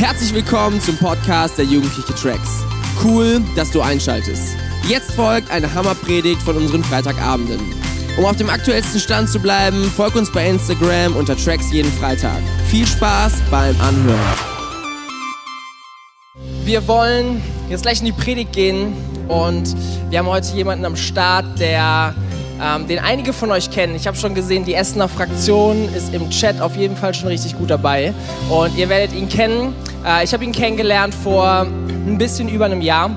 Herzlich willkommen zum Podcast der Jugendliche Tracks. Cool, dass du einschaltest. Jetzt folgt eine Hammerpredigt von unseren Freitagabenden. Um auf dem aktuellsten Stand zu bleiben, folg uns bei Instagram unter Tracks jeden Freitag. Viel Spaß beim Anhören. Wir wollen jetzt gleich in die Predigt gehen und wir haben heute jemanden am Start, der ähm, den einige von euch kennen. Ich habe schon gesehen, die Essener Fraktion ist im Chat auf jeden Fall schon richtig gut dabei. Und ihr werdet ihn kennen. Äh, ich habe ihn kennengelernt vor ein bisschen über einem Jahr.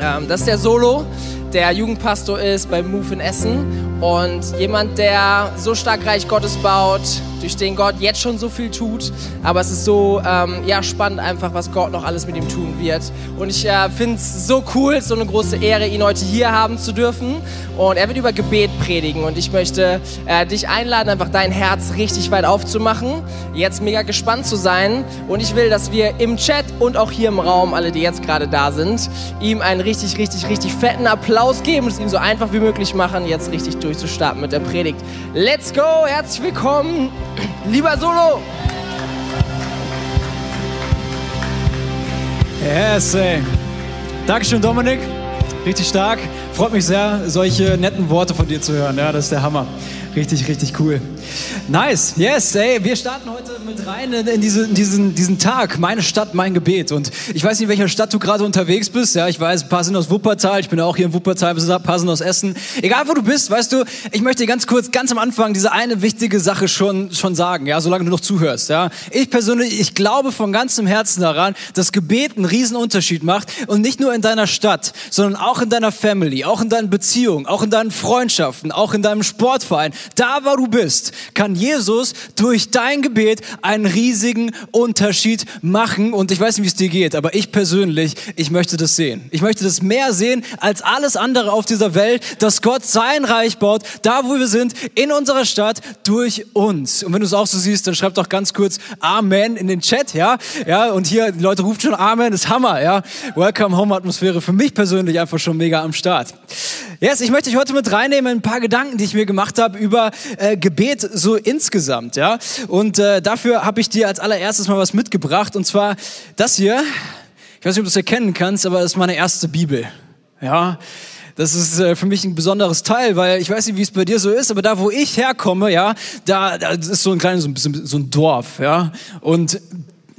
Ähm, das ist der Solo, der Jugendpastor ist bei Move in Essen. Und jemand, der so stark Reich Gottes baut, durch den Gott jetzt schon so viel tut. Aber es ist so ähm, ja, spannend einfach, was Gott noch alles mit ihm tun wird. Und ich äh, finde es so cool, so eine große Ehre, ihn heute hier haben zu dürfen. Und er wird über Gebet predigen. Und ich möchte äh, dich einladen, einfach dein Herz richtig weit aufzumachen, jetzt mega gespannt zu sein. Und ich will, dass wir im Chat und auch hier im Raum, alle, die jetzt gerade da sind, ihm einen richtig, richtig, richtig fetten Applaus geben und es ihm so einfach wie möglich machen, jetzt richtig durchzustarten mit der Predigt. Let's go, herzlich willkommen. Lieber Solo! Yes, ey. Dankeschön, Dominik. Richtig stark. Freut mich sehr, solche netten Worte von dir zu hören. Ja, das ist der Hammer. Richtig, richtig cool. Nice, yes, ey, wir starten heute mit rein in, diese, in diesen, diesen Tag, meine Stadt, mein Gebet. Und ich weiß nicht, in welcher Stadt du gerade unterwegs bist. Ja, ich weiß, ein paar sind aus Wuppertal, ich bin auch hier in Wuppertal, ein paar sind aus Essen. Egal, wo du bist, weißt du, ich möchte ganz kurz, ganz am Anfang diese eine wichtige Sache schon, schon sagen, ja, solange du noch zuhörst. Ja. Ich persönlich, ich glaube von ganzem Herzen daran, dass Gebet einen riesen Unterschied macht und nicht nur in deiner Stadt, sondern auch in deiner Family, auch in deinen Beziehungen, auch in deinen Freundschaften, auch in deinem Sportverein. Da, wo du bist, kann Jesus durch dein Gebet einen riesigen Unterschied machen. Und ich weiß nicht, wie es dir geht, aber ich persönlich, ich möchte das sehen. Ich möchte das mehr sehen als alles andere auf dieser Welt, dass Gott sein Reich baut, da wo wir sind, in unserer Stadt, durch uns. Und wenn du es auch so siehst, dann schreib doch ganz kurz Amen in den Chat, ja? Ja, und hier, die Leute rufen schon Amen, ist Hammer, ja? Welcome Home Atmosphäre für mich persönlich einfach schon mega am Start. Yes, ich möchte dich heute mit reinnehmen in ein paar Gedanken, die ich mir gemacht habe über äh, Gebet so insgesamt, ja. Und äh, dafür habe ich dir als allererstes mal was mitgebracht und zwar das hier. Ich weiß nicht, ob du es erkennen kannst, aber das ist meine erste Bibel, ja. Das ist äh, für mich ein besonderes Teil, weil ich weiß nicht, wie es bei dir so ist, aber da, wo ich herkomme, ja, da, da ist so ein kleines, so, so ein Dorf, ja. Und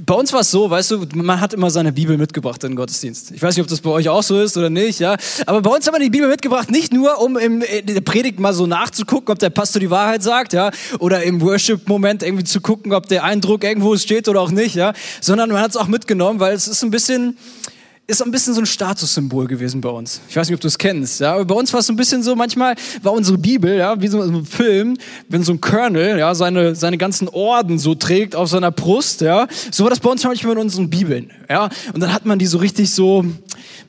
bei uns war es so, weißt du, man hat immer seine Bibel mitgebracht in den Gottesdienst. Ich weiß nicht, ob das bei euch auch so ist oder nicht, ja. Aber bei uns haben wir die Bibel mitgebracht, nicht nur, um im, in der Predigt mal so nachzugucken, ob der Pastor die Wahrheit sagt, ja, oder im Worship-Moment irgendwie zu gucken, ob der Eindruck irgendwo steht oder auch nicht, ja, sondern man hat es auch mitgenommen, weil es ist ein bisschen, ist ein bisschen so ein Statussymbol gewesen bei uns. Ich weiß nicht, ob du es kennst. Ja, aber bei uns war es so ein bisschen so, manchmal war unsere Bibel, ja, wie so ein Film, wenn so ein Colonel, ja, seine, seine ganzen Orden so trägt auf seiner Brust, ja. So war das bei uns manchmal in unseren Bibeln, ja. Und dann hat man die so richtig so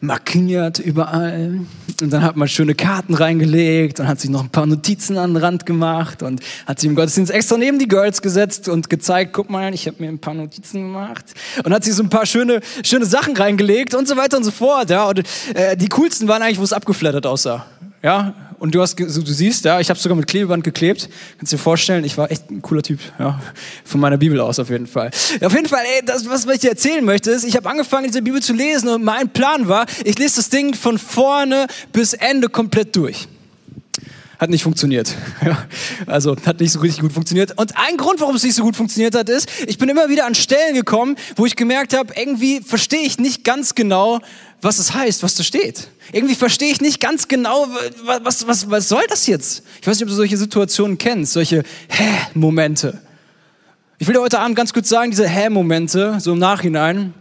markiert überall. Und dann hat man schöne Karten reingelegt und hat sich noch ein paar Notizen an den Rand gemacht und hat sich im Gottesdienst extra neben die Girls gesetzt und gezeigt, guck mal, ich habe mir ein paar Notizen gemacht und hat sich so ein paar schöne, schöne Sachen reingelegt und so weiter und so fort. Ja. Und äh, die coolsten waren eigentlich, wo es abgeflattert aussah. Ja, und du hast, du siehst, ja, ich habe sogar mit Klebeband geklebt. Kannst dir vorstellen, ich war echt ein cooler Typ, ja, von meiner Bibel aus auf jeden Fall. Auf jeden Fall, ey, das, was ich dir erzählen möchte, ist, ich habe angefangen, diese Bibel zu lesen und mein Plan war, ich lese das Ding von vorne bis Ende komplett durch. Hat nicht funktioniert. Also hat nicht so richtig gut funktioniert. Und ein Grund, warum es nicht so gut funktioniert hat, ist, ich bin immer wieder an Stellen gekommen, wo ich gemerkt habe, irgendwie verstehe ich nicht ganz genau, was es heißt, was da steht. Irgendwie verstehe ich nicht ganz genau, was, was, was soll das jetzt? Ich weiß nicht, ob du solche Situationen kennst, solche Hä-Momente. Ich will dir heute Abend ganz kurz sagen, diese Hä-Momente, so im Nachhinein,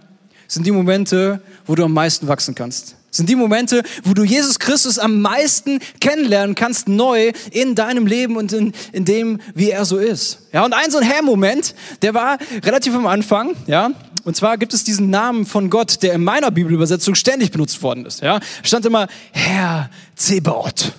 sind die Momente, wo du am meisten wachsen kannst. Sind die Momente, wo du Jesus Christus am meisten kennenlernen kannst, neu in deinem Leben und in, in dem, wie er so ist. Ja, und ein so ein Hä-Moment, der war relativ am Anfang, ja, und zwar gibt es diesen Namen von Gott, der in meiner Bibelübersetzung ständig benutzt worden ist. Ja, stand immer Herr Zebaoth.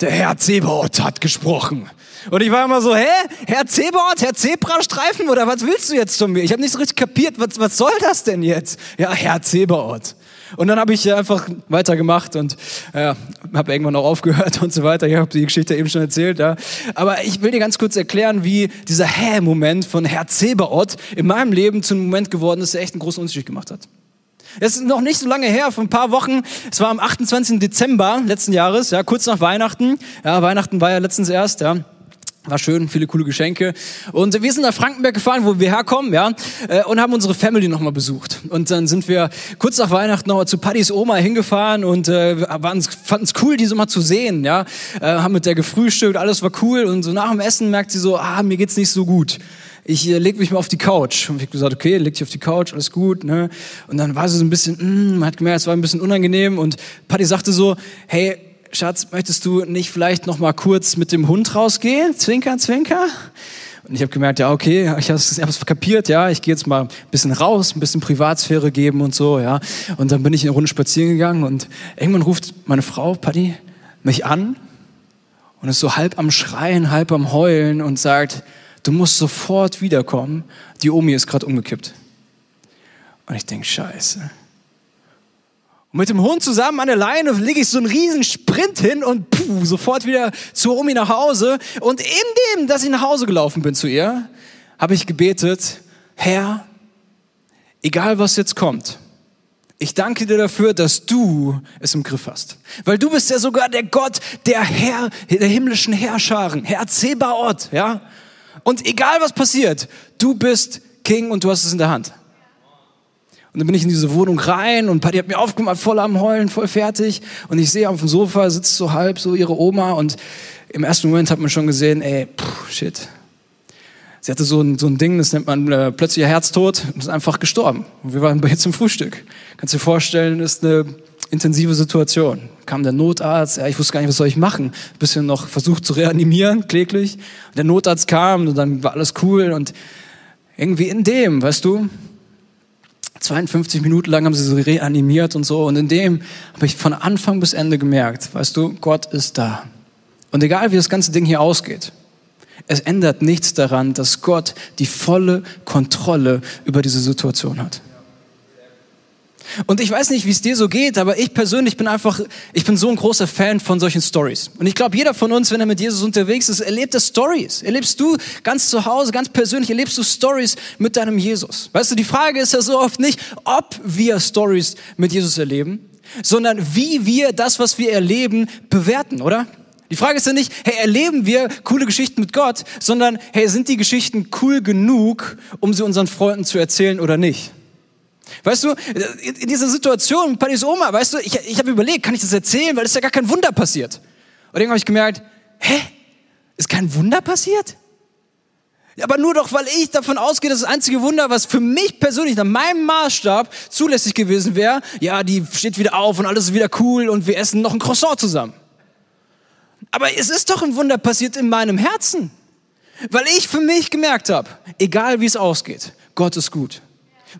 Der Herr Zebaoth hat gesprochen. Und ich war immer so, hä? Herr Zebaoth, Herr Zebrastreifen? Oder was willst du jetzt von mir? Ich habe nicht so richtig kapiert, was, was soll das denn jetzt? Ja, Herr Zebaoth. Und dann habe ich einfach weitergemacht und ja, habe irgendwann auch aufgehört und so weiter. Ich habe die Geschichte eben schon erzählt. Ja. Aber ich will dir ganz kurz erklären, wie dieser Hä-Moment von Herr Zebaoth in meinem Leben zu einem Moment geworden ist, der echt einen großen Unterschied gemacht hat. Es ist noch nicht so lange her, vor ein paar Wochen. Es war am 28. Dezember letzten Jahres, ja, kurz nach Weihnachten. Ja, Weihnachten war ja letztens erst, ja. War schön, viele coole Geschenke. Und wir sind nach Frankenberg gefahren, wo wir herkommen, ja, äh, und haben unsere Family nochmal besucht. Und dann sind wir kurz nach Weihnachten nochmal zu Paddys Oma hingefahren und äh, fanden es cool, die so mal zu sehen, ja. Äh, haben mit der gefrühstückt, alles war cool. Und so nach dem Essen merkt sie so, ah, mir geht's nicht so gut ich äh, leg mich mal auf die Couch. Und ich habe gesagt, okay, leg dich auf die Couch, alles gut. Ne? Und dann war sie so ein bisschen, mm, man hat gemerkt, es war ein bisschen unangenehm. Und Patty sagte so, hey, Schatz, möchtest du nicht vielleicht noch mal kurz mit dem Hund rausgehen? Zwinker, zwinker. Und ich habe gemerkt, ja, okay, ich habe es kapiert, ja, ich gehe jetzt mal ein bisschen raus, ein bisschen Privatsphäre geben und so, ja. Und dann bin ich eine Runde spazieren gegangen und irgendwann ruft meine Frau, Patty, mich an und ist so halb am Schreien, halb am Heulen und sagt, du musst sofort wiederkommen, die Omi ist gerade umgekippt. Und ich denke, scheiße. Und mit dem Hund zusammen an der Leine lege ich so einen riesen Sprint hin und puh, sofort wieder zur Omi nach Hause. Und in dem, dass ich nach Hause gelaufen bin zu ihr, habe ich gebetet, Herr, egal was jetzt kommt, ich danke dir dafür, dass du es im Griff hast. Weil du bist ja sogar der Gott der Herr, der himmlischen Herrscharen, Herr Zebaoth, ja? Und egal was passiert, du bist King und du hast es in der Hand. Und dann bin ich in diese Wohnung rein und Patty hat mir aufgemacht, voll am Heulen, voll fertig. Und ich sehe auf dem Sofa sitzt so halb so ihre Oma und im ersten Moment hat man schon gesehen, ey, pff, shit. Sie hatte so ein, so ein Ding, das nennt man äh, plötzlich ihr Herztod und ist einfach gestorben. Und wir waren jetzt zum Frühstück. Kannst du dir vorstellen, ist eine intensive Situation. Kam der Notarzt, ja, ich wusste gar nicht, was soll ich machen. Ein bisschen noch versucht zu reanimieren, kläglich. Der Notarzt kam und dann war alles cool und irgendwie in dem, weißt du, 52 Minuten lang haben sie so reanimiert und so und in dem habe ich von Anfang bis Ende gemerkt, weißt du, Gott ist da. Und egal wie das ganze Ding hier ausgeht, es ändert nichts daran, dass Gott die volle Kontrolle über diese Situation hat. Und ich weiß nicht, wie es dir so geht, aber ich persönlich bin einfach, ich bin so ein großer Fan von solchen Stories. Und ich glaube, jeder von uns, wenn er mit Jesus unterwegs ist, erlebt er Stories. Erlebst du ganz zu Hause, ganz persönlich, erlebst du Stories mit deinem Jesus. Weißt du, die Frage ist ja so oft nicht, ob wir Stories mit Jesus erleben, sondern wie wir das, was wir erleben, bewerten, oder? Die Frage ist ja nicht, hey, erleben wir coole Geschichten mit Gott, sondern hey, sind die Geschichten cool genug, um sie unseren Freunden zu erzählen oder nicht? Weißt du, in dieser Situation Paddy's Oma, weißt du, ich, ich habe überlegt, kann ich das erzählen, weil es ja gar kein Wunder passiert. Und irgendwann habe ich gemerkt, hä, ist kein Wunder passiert? Aber nur doch, weil ich davon ausgehe, dass das einzige Wunder, was für mich persönlich nach meinem Maßstab zulässig gewesen wäre, ja, die steht wieder auf und alles ist wieder cool und wir essen noch ein Croissant zusammen. Aber es ist doch ein Wunder passiert in meinem Herzen. Weil ich für mich gemerkt habe, egal wie es ausgeht, Gott ist gut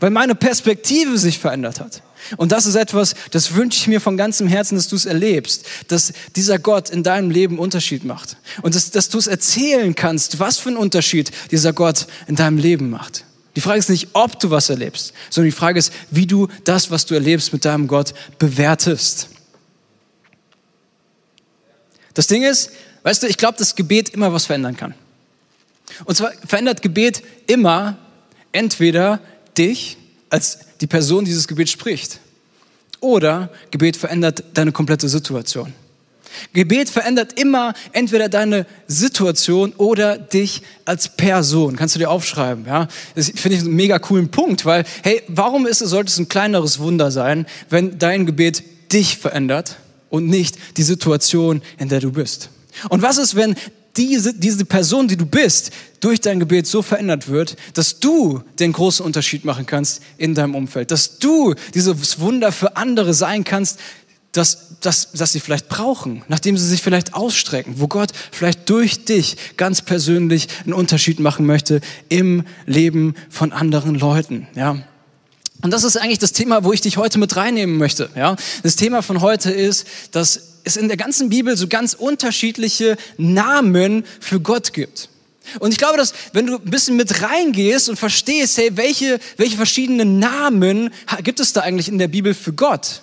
weil meine Perspektive sich verändert hat. Und das ist etwas, das wünsche ich mir von ganzem Herzen, dass du es erlebst, dass dieser Gott in deinem Leben Unterschied macht. Und dass, dass du es erzählen kannst, was für einen Unterschied dieser Gott in deinem Leben macht. Die Frage ist nicht, ob du was erlebst, sondern die Frage ist, wie du das, was du erlebst mit deinem Gott, bewertest. Das Ding ist, weißt du, ich glaube, dass Gebet immer was verändern kann. Und zwar verändert Gebet immer entweder dich als die Person die dieses Gebet spricht. Oder Gebet verändert deine komplette Situation. Gebet verändert immer entweder deine Situation oder dich als Person. Kannst du dir aufschreiben, ja? Das finde ich einen mega coolen Punkt, weil, hey, warum ist es, sollte es ein kleineres Wunder sein, wenn dein Gebet dich verändert und nicht die Situation, in der du bist? Und was ist, wenn diese, diese Person, die du bist, durch dein Gebet so verändert wird, dass du den großen Unterschied machen kannst in deinem Umfeld, dass du dieses Wunder für andere sein kannst, dass, dass, dass sie vielleicht brauchen, nachdem sie sich vielleicht ausstrecken, wo Gott vielleicht durch dich ganz persönlich einen Unterschied machen möchte im Leben von anderen Leuten, ja. Und das ist eigentlich das Thema, wo ich dich heute mit reinnehmen möchte, ja. Das Thema von heute ist, dass es in der ganzen Bibel so ganz unterschiedliche Namen für Gott gibt. Und ich glaube, dass wenn du ein bisschen mit reingehst und verstehst, hey, welche, welche verschiedenen Namen gibt es da eigentlich in der Bibel für Gott?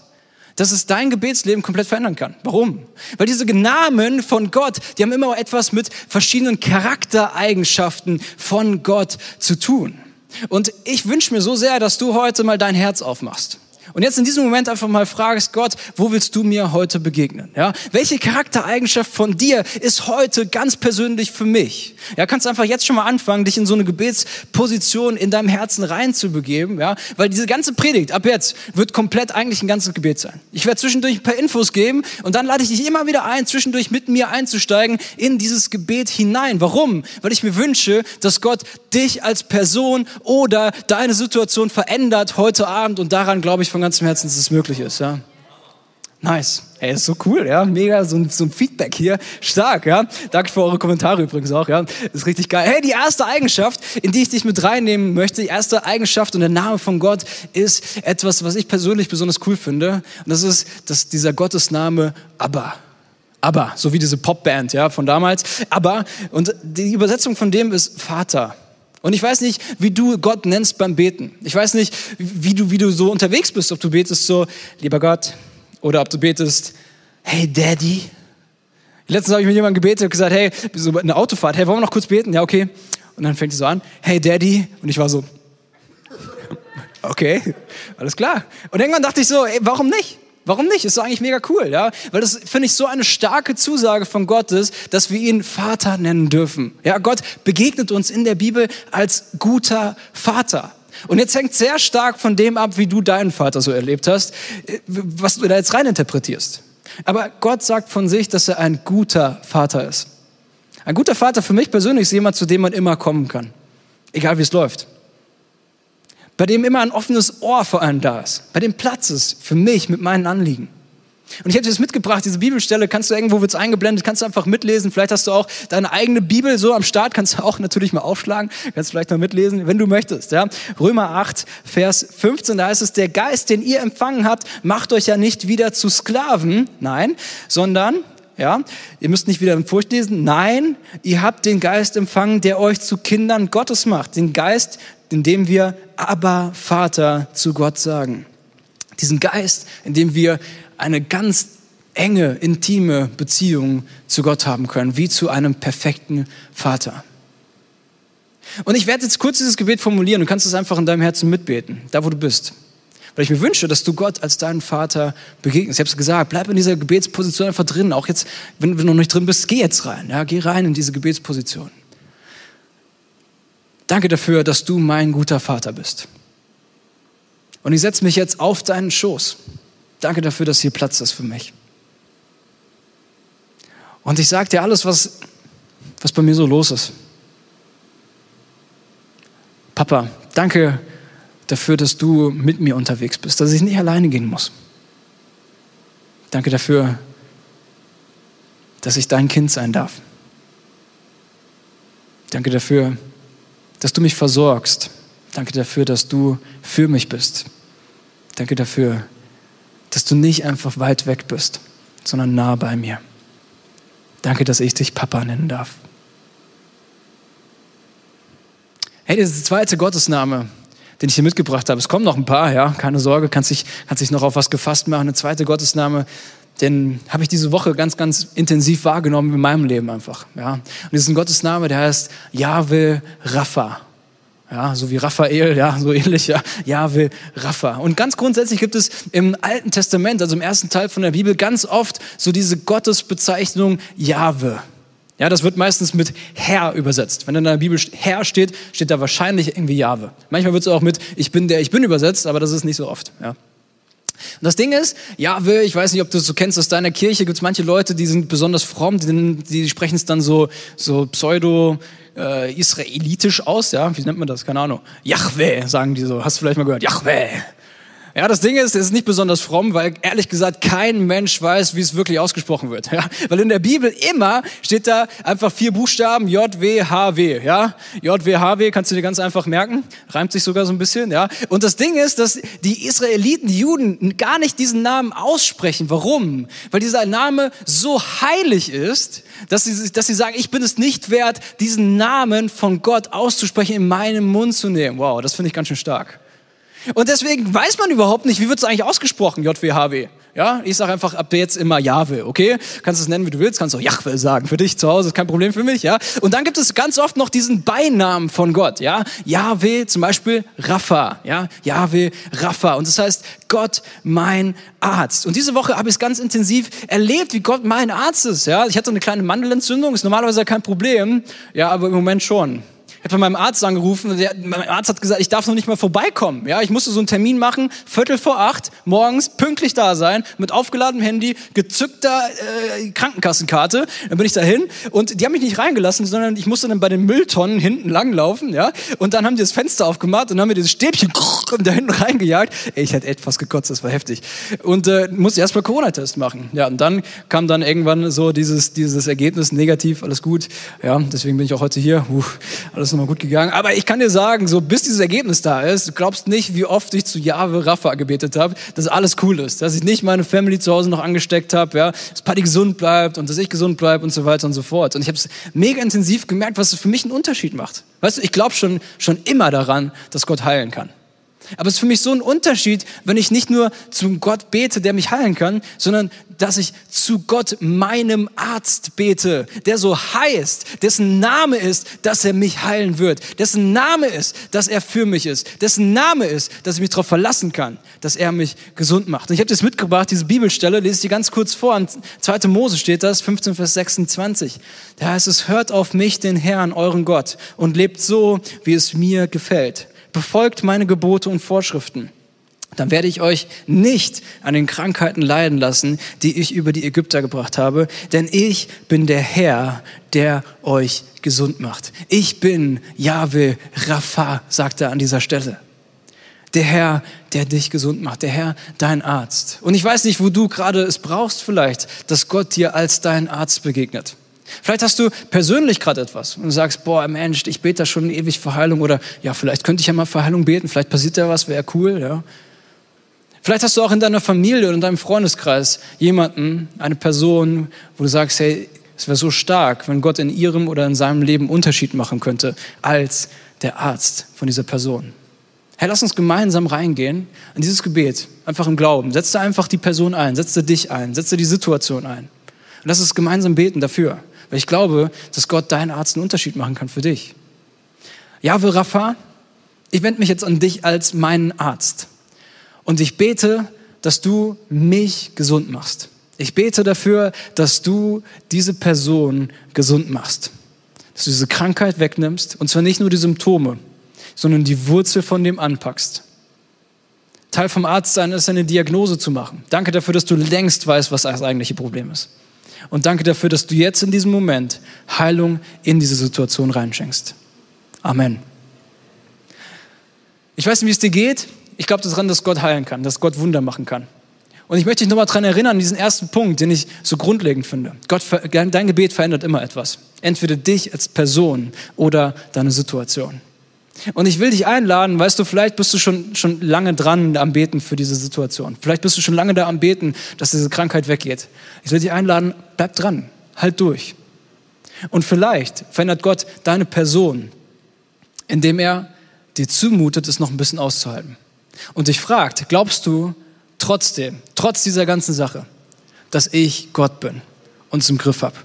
dass es dein Gebetsleben komplett verändern kann. Warum? Weil diese Namen von Gott, die haben immer etwas mit verschiedenen Charaktereigenschaften von Gott zu tun. Und ich wünsche mir so sehr, dass du heute mal dein Herz aufmachst. Und jetzt in diesem Moment einfach mal fragst, Gott, wo willst du mir heute begegnen? Ja? Welche Charaktereigenschaft von dir ist heute ganz persönlich für mich? Ja, kannst einfach jetzt schon mal anfangen, dich in so eine Gebetsposition in deinem Herzen reinzubegeben, ja? Weil diese ganze Predigt ab jetzt wird komplett eigentlich ein ganzes Gebet sein. Ich werde zwischendurch ein paar Infos geben und dann lade ich dich immer wieder ein, zwischendurch mit mir einzusteigen in dieses Gebet hinein. Warum? Weil ich mir wünsche, dass Gott dich als Person oder deine Situation verändert heute Abend und daran glaube ich von ganzem Herzen, dass es möglich ist. Ja? Nice. Hey, ist so cool, ja. Mega, so ein, so ein Feedback hier. Stark, ja. Danke für eure Kommentare übrigens auch, ja. Ist richtig geil. Hey, die erste Eigenschaft, in die ich dich mit reinnehmen möchte, die erste Eigenschaft und der Name von Gott ist etwas, was ich persönlich besonders cool finde. Und das ist dass dieser Gottesname Abba. Abba, so wie diese Popband, ja, von damals. Abba. Und die Übersetzung von dem ist Vater. Und ich weiß nicht, wie du Gott nennst beim Beten. Ich weiß nicht, wie du, wie du so unterwegs bist, ob du betest so, lieber Gott, oder ob du betest, hey Daddy. Letztens habe ich mit jemandem gebetet und gesagt, hey, so eine Autofahrt, hey, wollen wir noch kurz beten? Ja, okay. Und dann fängt sie so an, hey Daddy. Und ich war so, okay, alles klar. Und irgendwann dachte ich so, ey, warum nicht? Warum nicht? Ist doch eigentlich mega cool, ja? Weil das finde ich so eine starke Zusage von Gott ist, dass wir ihn Vater nennen dürfen. Ja, Gott begegnet uns in der Bibel als guter Vater. Und jetzt hängt sehr stark von dem ab, wie du deinen Vater so erlebt hast, äh, was du da jetzt reininterpretierst. Aber Gott sagt von sich, dass er ein guter Vater ist. Ein guter Vater für mich persönlich ist jemand, zu dem man immer kommen kann. Egal wie es läuft bei dem immer ein offenes Ohr vor allem da ist, bei dem Platz ist für mich mit meinen Anliegen. Und ich habe dir das mitgebracht, diese Bibelstelle, kannst du irgendwo, wird's eingeblendet, kannst du einfach mitlesen. Vielleicht hast du auch deine eigene Bibel so am Start, kannst du auch natürlich mal aufschlagen, kannst vielleicht mal mitlesen, wenn du möchtest. Ja? Römer 8, Vers 15, da heißt es, der Geist, den ihr empfangen habt, macht euch ja nicht wieder zu Sklaven, nein, sondern ja, ihr müsst nicht wieder in Furcht lesen. Nein, ihr habt den Geist empfangen, der euch zu Kindern Gottes macht. Den Geist, indem wir aber Vater zu Gott sagen. Diesen Geist, in dem wir eine ganz enge, intime Beziehung zu Gott haben können, wie zu einem perfekten Vater. Und ich werde jetzt kurz dieses Gebet formulieren. Du kannst es einfach in deinem Herzen mitbeten, da wo du bist. Weil ich mir wünsche, dass du Gott als deinen Vater begegnest. Ich habe es gesagt, bleib in dieser Gebetsposition einfach drin. Auch jetzt, wenn du noch nicht drin bist, geh jetzt rein. Ja, geh rein in diese Gebetsposition. Danke dafür, dass du mein guter Vater bist. Und ich setze mich jetzt auf deinen Schoß. Danke dafür, dass hier Platz ist für mich. Und ich sage dir alles, was, was bei mir so los ist. Papa, danke dafür, dass du mit mir unterwegs bist, dass ich nicht alleine gehen muss. Danke dafür, dass ich dein Kind sein darf. Danke dafür, dass du mich versorgst. Danke dafür, dass du für mich bist. Danke dafür, dass du nicht einfach weit weg bist, sondern nah bei mir. Danke, dass ich dich Papa nennen darf. Hey, dieser zweite Gottesname, den ich hier mitgebracht habe, es kommen noch ein paar, ja, keine Sorge, kannst dich, kannst dich noch auf was gefasst machen. Der zweite Gottesname, den habe ich diese Woche ganz, ganz intensiv wahrgenommen in meinem Leben einfach. Ja. Und das ist ein Gottesname, der heißt Yahweh Rapha. Ja, so wie Raphael, ja, so ähnlich, ja, Yahweh Rapha. Und ganz grundsätzlich gibt es im Alten Testament, also im ersten Teil von der Bibel, ganz oft so diese Gottesbezeichnung Yahweh. Ja, das wird meistens mit Herr übersetzt. Wenn in der Bibel Herr steht, steht da wahrscheinlich irgendwie Jahwe. Manchmal wird es auch mit Ich bin der Ich bin übersetzt, aber das ist nicht so oft. Ja. Und das Ding ist, Jahwe, ich weiß nicht, ob du es so kennst, aus deiner Kirche gibt es manche Leute, die sind besonders fromm, die, die sprechen es dann so, so pseudo äh, israelitisch aus, ja, wie nennt man das? Keine Ahnung. Yahweh, sagen die so. Hast du vielleicht mal gehört? Yahweh. Ja, das Ding ist, es ist nicht besonders fromm, weil ehrlich gesagt kein Mensch weiß, wie es wirklich ausgesprochen wird. Ja, weil in der Bibel immer steht da einfach vier Buchstaben J W H W. Ja, J W H W kannst du dir ganz einfach merken, reimt sich sogar so ein bisschen. Ja, und das Ding ist, dass die Israeliten, die Juden, gar nicht diesen Namen aussprechen. Warum? Weil dieser Name so heilig ist, dass sie, dass sie sagen, ich bin es nicht wert, diesen Namen von Gott auszusprechen, in meinen Mund zu nehmen. Wow, das finde ich ganz schön stark. Und deswegen weiß man überhaupt nicht, wie wird es eigentlich ausgesprochen, JWHW. Ja, ich sage einfach ab jetzt immer Jahwe, okay? Kannst es nennen, wie du willst, kannst auch Jahwe sagen. Für dich zu Hause ist kein Problem für mich, ja? Und dann gibt es ganz oft noch diesen Beinamen von Gott, ja? Jahwe, zum Beispiel Rapha, ja? Jahwe, Rapha. Und das heißt, Gott, mein Arzt. Und diese Woche habe ich es ganz intensiv erlebt, wie Gott mein Arzt ist, ja? Ich hatte eine kleine Mandelentzündung, ist normalerweise kein Problem, ja, aber im Moment schon. Ich habe bei meinem Arzt angerufen der, mein Arzt hat gesagt, ich darf noch nicht mal vorbeikommen. Ja, ich musste so einen Termin machen, Viertel vor acht, morgens pünktlich da sein, mit aufgeladenem Handy, gezückter äh, Krankenkassenkarte. Dann bin ich dahin und die haben mich nicht reingelassen, sondern ich musste dann bei den Mülltonnen hinten langlaufen. Ja, und dann haben die das Fenster aufgemacht und haben mir dieses Stäbchen da hinten reingejagt. Ey, ich hätte etwas gekotzt, das war heftig. Und äh, musste erst mal Corona-Test machen. Ja, und dann kam dann irgendwann so dieses, dieses Ergebnis negativ, alles gut. Ja, deswegen bin ich auch heute hier. Puh, alles nochmal gut gegangen. Aber ich kann dir sagen, so bis dieses Ergebnis da ist, du glaubst nicht, wie oft ich zu Jahwe Rafa gebetet habe, dass alles cool ist, dass ich nicht meine Family zu Hause noch angesteckt habe, ja, dass Paddy gesund bleibt und dass ich gesund bleibe und so weiter und so fort. Und ich habe es mega intensiv gemerkt, was für mich einen Unterschied macht. Weißt du, ich glaube schon, schon immer daran, dass Gott heilen kann. Aber es ist für mich so ein Unterschied, wenn ich nicht nur zum Gott bete, der mich heilen kann, sondern dass ich zu Gott, meinem Arzt, bete, der so heißt, dessen Name ist, dass er mich heilen wird, dessen Name ist, dass er für mich ist, dessen Name ist, dass ich mich darauf verlassen kann, dass er mich gesund macht. Und ich habe das mitgebracht, diese Bibelstelle, lese ich dir ganz kurz vor. In 2. Mose steht das, 15 Vers 26. Da heißt es, hört auf mich, den Herrn, euren Gott, und lebt so, wie es mir gefällt befolgt meine Gebote und Vorschriften, dann werde ich euch nicht an den Krankheiten leiden lassen, die ich über die Ägypter gebracht habe, denn ich bin der Herr, der euch gesund macht. Ich bin Yahweh Rapha, sagt er an dieser Stelle. Der Herr, der dich gesund macht, der Herr, dein Arzt. Und ich weiß nicht, wo du gerade es brauchst vielleicht, dass Gott dir als dein Arzt begegnet. Vielleicht hast du persönlich gerade etwas und sagst, boah, Mensch, ich bete da schon ewig für Heilung oder ja, vielleicht könnte ich ja mal für Heilung beten, vielleicht passiert da was, wäre cool, ja. Vielleicht hast du auch in deiner Familie oder in deinem Freundeskreis jemanden, eine Person, wo du sagst, hey, es wäre so stark, wenn Gott in ihrem oder in seinem Leben Unterschied machen könnte als der Arzt von dieser Person. Hey, lass uns gemeinsam reingehen in dieses Gebet, einfach im Glauben. Setze einfach die Person ein, setze dich ein, setze die Situation ein. Und lass uns gemeinsam beten dafür. Weil ich glaube, dass Gott dein Arzt einen Unterschied machen kann für dich. Jahwe Rafa, ich wende mich jetzt an dich als meinen Arzt. Und ich bete, dass du mich gesund machst. Ich bete dafür, dass du diese Person gesund machst. Dass du diese Krankheit wegnimmst. Und zwar nicht nur die Symptome, sondern die Wurzel von dem anpackst. Teil vom Arzt sein ist, eine Diagnose zu machen. Danke dafür, dass du längst weißt, was das eigentliche Problem ist. Und danke dafür, dass du jetzt in diesem Moment Heilung in diese Situation reinschenkst. Amen. Ich weiß nicht, wie es dir geht. Ich glaube daran, dass Gott heilen kann, dass Gott Wunder machen kann. Und ich möchte dich nochmal daran erinnern, diesen ersten Punkt, den ich so grundlegend finde. Gott, dein Gebet verändert immer etwas. Entweder dich als Person oder deine Situation. Und ich will dich einladen, weißt du, vielleicht bist du schon, schon lange dran am Beten für diese Situation. Vielleicht bist du schon lange da am Beten, dass diese Krankheit weggeht. Ich will dich einladen, bleib dran, halt durch. Und vielleicht verändert Gott deine Person, indem er dir zumutet, es noch ein bisschen auszuhalten. Und dich fragt, glaubst du trotzdem, trotz dieser ganzen Sache, dass ich Gott bin und es im Griff habe?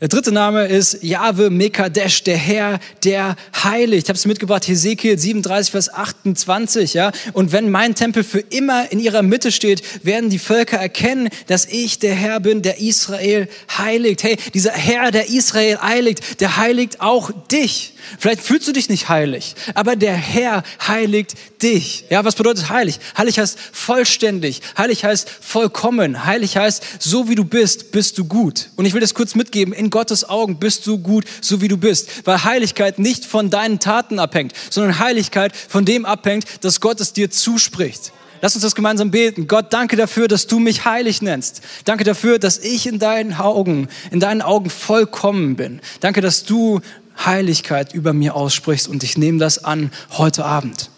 Der dritte Name ist Jahwe Mekadesh, der Herr, der heiligt. Ich habe es mitgebracht, Hesekiel 37, Vers 28. Ja? Und wenn mein Tempel für immer in ihrer Mitte steht, werden die Völker erkennen, dass ich der Herr bin, der Israel heiligt. Hey, dieser Herr, der Israel heiligt, der heiligt auch dich. Vielleicht fühlst du dich nicht heilig, aber der Herr heiligt dich. Ja, was bedeutet heilig? Heilig heißt vollständig. Heilig heißt vollkommen. Heilig heißt, so wie du bist, bist du gut. Und ich will das kurz mitgeben. In in Gottes Augen bist du gut, so wie du bist, weil Heiligkeit nicht von deinen Taten abhängt, sondern Heiligkeit von dem abhängt, dass Gott es dir zuspricht. Lass uns das gemeinsam beten. Gott, danke dafür, dass du mich heilig nennst. Danke dafür, dass ich in deinen Augen, in deinen Augen vollkommen bin. Danke, dass du Heiligkeit über mir aussprichst und ich nehme das an heute Abend.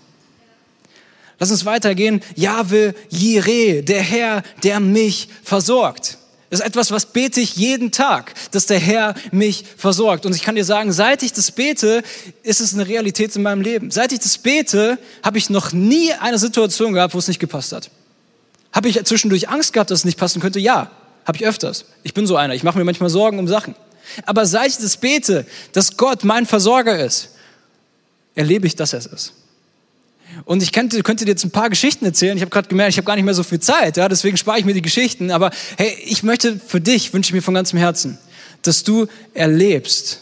Lass uns weitergehen. Jahwe Jireh, der Herr, der mich versorgt. Das ist etwas, was bete ich jeden Tag, dass der Herr mich versorgt. Und ich kann dir sagen, seit ich das bete, ist es eine Realität in meinem Leben. Seit ich das bete, habe ich noch nie eine Situation gehabt, wo es nicht gepasst hat. Habe ich zwischendurch Angst gehabt, dass es nicht passen könnte? Ja, habe ich öfters. Ich bin so einer. Ich mache mir manchmal Sorgen um Sachen. Aber seit ich das bete, dass Gott mein Versorger ist, erlebe ich, dass er es ist. Und ich könnte, könnte dir jetzt ein paar Geschichten erzählen. Ich habe gerade gemerkt, ich habe gar nicht mehr so viel Zeit, ja, deswegen spare ich mir die Geschichten. Aber hey, ich möchte für dich, wünsche ich mir von ganzem Herzen, dass du erlebst,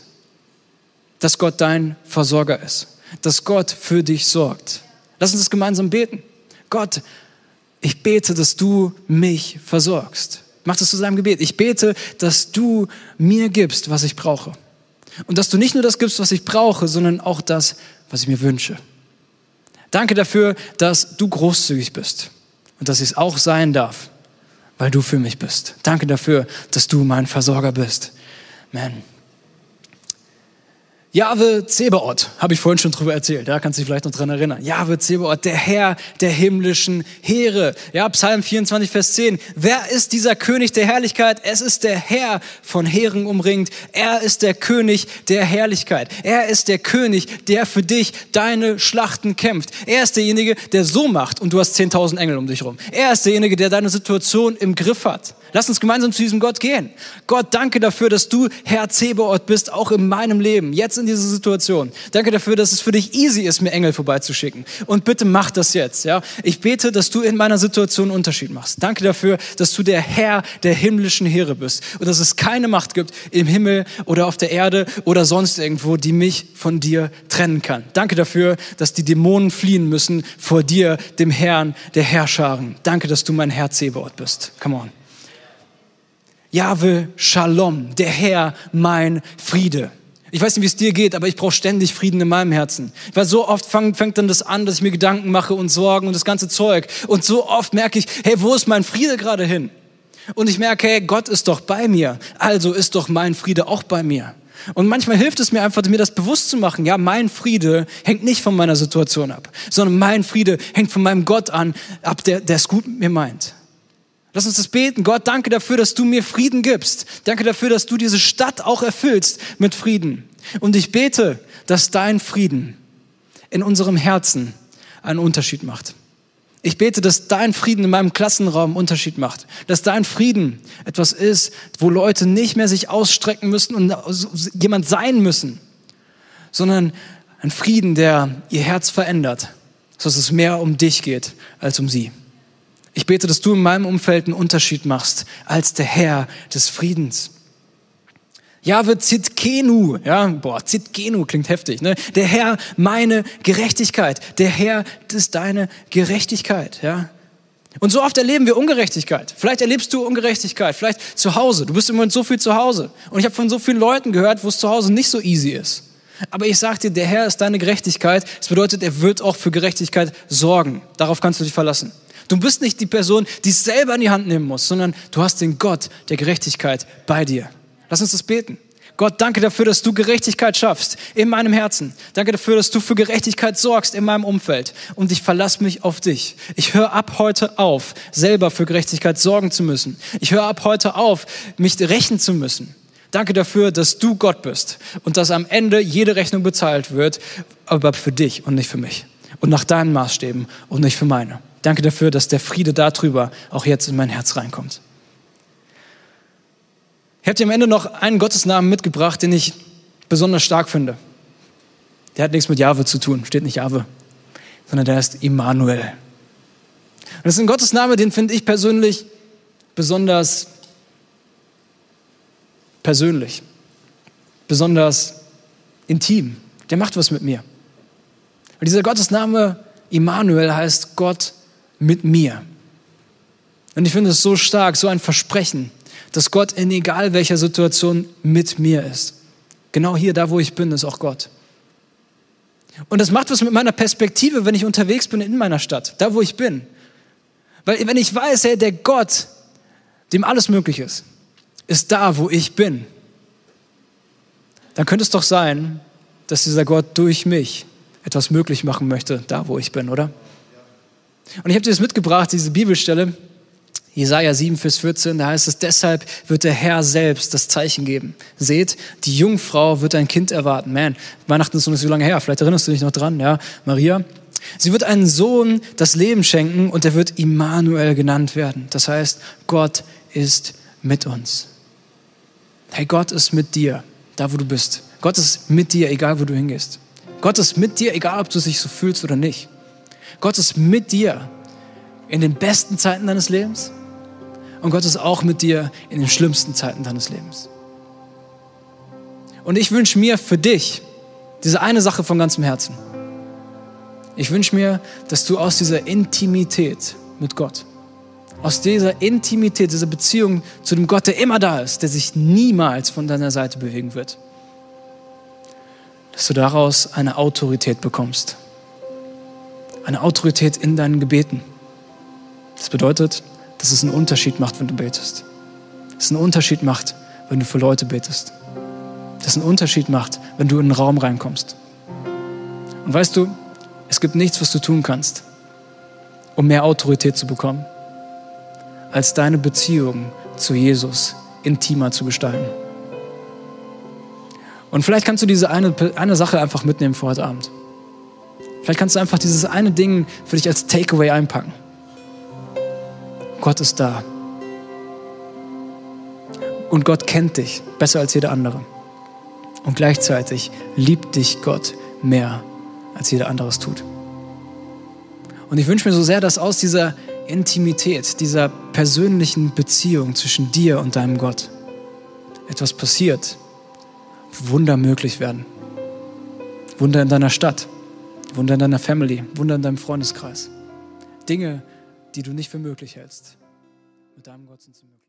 dass Gott dein Versorger ist, dass Gott für dich sorgt. Lass uns das gemeinsam beten. Gott, ich bete, dass du mich versorgst. Mach das zu seinem Gebet. Ich bete, dass du mir gibst, was ich brauche. Und dass du nicht nur das gibst, was ich brauche, sondern auch das, was ich mir wünsche. Danke dafür, dass du großzügig bist und dass ich es auch sein darf, weil du für mich bist. Danke dafür, dass du mein Versorger bist. Man. Jahwe Zebaoth, habe ich vorhin schon drüber erzählt, ja, kannst du dich vielleicht noch dran erinnern. Jahwe Zebaoth, der Herr der himmlischen Heere. Ja, Psalm 24, Vers 10. Wer ist dieser König der Herrlichkeit? Es ist der Herr von Heeren umringt. Er ist der König der Herrlichkeit. Er ist der König, der für dich deine Schlachten kämpft. Er ist derjenige, der so macht und du hast 10.000 Engel um dich rum. Er ist derjenige, der deine Situation im Griff hat. Lass uns gemeinsam zu diesem Gott gehen. Gott, danke dafür, dass du Herr Zebaoth bist, auch in meinem Leben, jetzt in dieser Situation. Danke dafür, dass es für dich easy ist, mir Engel vorbeizuschicken. Und bitte mach das jetzt, ja. Ich bete, dass du in meiner Situation einen Unterschied machst. Danke dafür, dass du der Herr der himmlischen Heere bist und dass es keine Macht gibt im Himmel oder auf der Erde oder sonst irgendwo, die mich von dir trennen kann. Danke dafür, dass die Dämonen fliehen müssen vor dir, dem Herrn der Herrscharen. Danke, dass du mein Herr Zebaoth bist. Come on. Jahwe Shalom, der Herr, mein Friede. Ich weiß nicht, wie es dir geht, aber ich brauche ständig Frieden in meinem Herzen. Weil so oft fang, fängt dann das an, dass ich mir Gedanken mache und Sorgen und das ganze Zeug. Und so oft merke ich, hey, wo ist mein Friede gerade hin? Und ich merke, hey, Gott ist doch bei mir. Also ist doch mein Friede auch bei mir. Und manchmal hilft es mir einfach, mir das bewusst zu machen. Ja, mein Friede hängt nicht von meiner Situation ab, sondern mein Friede hängt von meinem Gott an, ab, der es gut mit mir meint. Lass uns das beten. Gott, danke dafür, dass du mir Frieden gibst. Danke dafür, dass du diese Stadt auch erfüllst mit Frieden. Und ich bete, dass dein Frieden in unserem Herzen einen Unterschied macht. Ich bete, dass dein Frieden in meinem Klassenraum einen Unterschied macht. Dass dein Frieden etwas ist, wo Leute nicht mehr sich ausstrecken müssen und jemand sein müssen, sondern ein Frieden, der ihr Herz verändert, sodass es mehr um dich geht als um sie. Ich bete, dass du in meinem Umfeld einen Unterschied machst als der Herr des Friedens. Jahwe Zitkenu, ja, boah, Zitkenu klingt heftig, ne? Der Herr, meine Gerechtigkeit. Der Herr ist deine Gerechtigkeit, ja? Und so oft erleben wir Ungerechtigkeit. Vielleicht erlebst du Ungerechtigkeit, vielleicht zu Hause. Du bist im Moment so viel zu Hause. Und ich habe von so vielen Leuten gehört, wo es zu Hause nicht so easy ist. Aber ich sage dir, der Herr ist deine Gerechtigkeit. Das bedeutet, er wird auch für Gerechtigkeit sorgen. Darauf kannst du dich verlassen. Du bist nicht die Person, die es selber in die Hand nehmen muss, sondern du hast den Gott der Gerechtigkeit bei dir. Lass uns das beten. Gott, danke dafür, dass du Gerechtigkeit schaffst in meinem Herzen. Danke dafür, dass du für Gerechtigkeit sorgst in meinem Umfeld. Und ich verlasse mich auf dich. Ich höre ab heute auf, selber für Gerechtigkeit sorgen zu müssen. Ich höre ab heute auf, mich rächen zu müssen. Danke dafür, dass du Gott bist und dass am Ende jede Rechnung bezahlt wird, aber für dich und nicht für mich. Und nach deinen Maßstäben und nicht für meine. Danke dafür, dass der Friede darüber auch jetzt in mein Herz reinkommt. Ich habe dir am Ende noch einen Gottesnamen mitgebracht, den ich besonders stark finde. Der hat nichts mit Jahwe zu tun, steht nicht Jahwe, sondern der heißt Immanuel. Und das ist ein Gottesname, den finde ich persönlich besonders persönlich, besonders intim. Der macht was mit mir. Und dieser Gottesname Immanuel heißt Gott mit mir. Und ich finde es so stark, so ein Versprechen, dass Gott in egal welcher Situation mit mir ist. Genau hier, da wo ich bin, ist auch Gott. Und das macht was mit meiner Perspektive, wenn ich unterwegs bin in meiner Stadt, da wo ich bin. Weil wenn ich weiß, hey, der Gott, dem alles möglich ist, ist da, wo ich bin, dann könnte es doch sein, dass dieser Gott durch mich etwas möglich machen möchte, da wo ich bin, oder? Und ich habe dir das mitgebracht, diese Bibelstelle, Jesaja 7, Vers 14, da heißt es, deshalb wird der Herr selbst das Zeichen geben. Seht, die Jungfrau wird ein Kind erwarten. Man, Weihnachten ist noch nicht so lange her, vielleicht erinnerst du dich noch dran, ja, Maria. Sie wird einen Sohn das Leben schenken und er wird Immanuel genannt werden. Das heißt, Gott ist mit uns. Hey, Gott ist mit dir, da wo du bist. Gott ist mit dir, egal wo du hingehst. Gott ist mit dir, egal ob du dich so fühlst oder nicht. Gott ist mit dir in den besten Zeiten deines Lebens und Gott ist auch mit dir in den schlimmsten Zeiten deines Lebens. Und ich wünsche mir für dich diese eine Sache von ganzem Herzen. Ich wünsche mir, dass du aus dieser Intimität mit Gott, aus dieser Intimität, dieser Beziehung zu dem Gott, der immer da ist, der sich niemals von deiner Seite bewegen wird, dass du daraus eine Autorität bekommst. Eine Autorität in deinen Gebeten. Das bedeutet, dass es einen Unterschied macht, wenn du betest. Dass es einen Unterschied macht, wenn du für Leute betest. Dass es einen Unterschied macht, wenn du in einen Raum reinkommst. Und weißt du, es gibt nichts, was du tun kannst, um mehr Autorität zu bekommen, als deine Beziehung zu Jesus intimer zu gestalten. Und vielleicht kannst du diese eine, eine Sache einfach mitnehmen für heute Abend. Vielleicht kannst du einfach dieses eine Ding für dich als Takeaway einpacken. Gott ist da. Und Gott kennt dich besser als jeder andere. Und gleichzeitig liebt dich Gott mehr, als jeder anderes tut. Und ich wünsche mir so sehr, dass aus dieser Intimität, dieser persönlichen Beziehung zwischen dir und deinem Gott etwas passiert, Wunder möglich werden. Wunder in deiner Stadt, Wunder in deiner Family, Wunder in deinem Freundeskreis. Dinge, die du nicht für möglich hältst. Mit deinem Gott sind sie möglich.